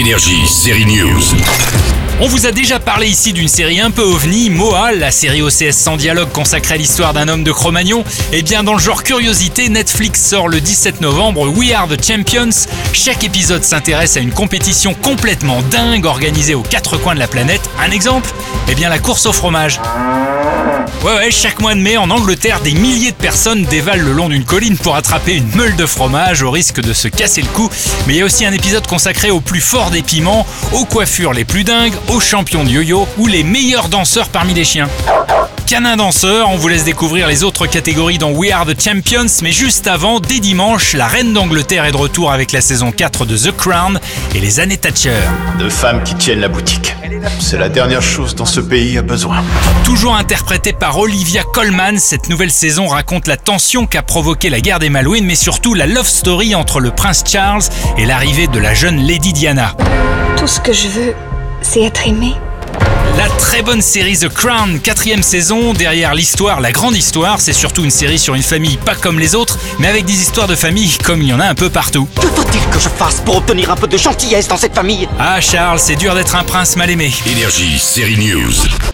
Énergie, série News. On vous a déjà parlé ici d'une série un peu ovni, Moa, la série OCS sans dialogue consacrée à l'histoire d'un homme de Cro-Magnon. Et bien dans le genre curiosité, Netflix sort le 17 novembre We Are the Champions. Chaque épisode s'intéresse à une compétition complètement dingue organisée aux quatre coins de la planète. Un exemple? Eh bien la course au fromage. Ouais ouais, chaque mois de mai en Angleterre, des milliers de personnes dévalent le long d'une colline pour attraper une meule de fromage au risque de se casser le cou. Mais il y a aussi un épisode consacré au plus fort des piments, aux coiffures les plus dingues, aux champions de yo-yo ou les meilleurs danseurs parmi les chiens. Canin danseur, on vous laisse découvrir les autres catégories dans We Are the Champions, mais juste avant, dès dimanche, la reine d'Angleterre est de retour avec la saison 4 de The Crown et les années Thatcher. De femmes qui tiennent la boutique. C'est la dernière chose dont ce pays a besoin. Toujours interprétée par Olivia Colman, cette nouvelle saison raconte la tension qu'a provoqué la guerre des Malouines, mais surtout la love story entre le prince Charles et l'arrivée de la jeune Lady Diana. Tout ce que je veux, c'est être aimé. La très bonne série The Crown, quatrième saison, derrière l'histoire, la grande histoire, c'est surtout une série sur une famille pas comme les autres, mais avec des histoires de famille comme il y en a un peu partout. Que faut-il que je fasse pour obtenir un peu de gentillesse dans cette famille? Ah Charles, c'est dur d'être un prince mal aimé. Énergie, série News.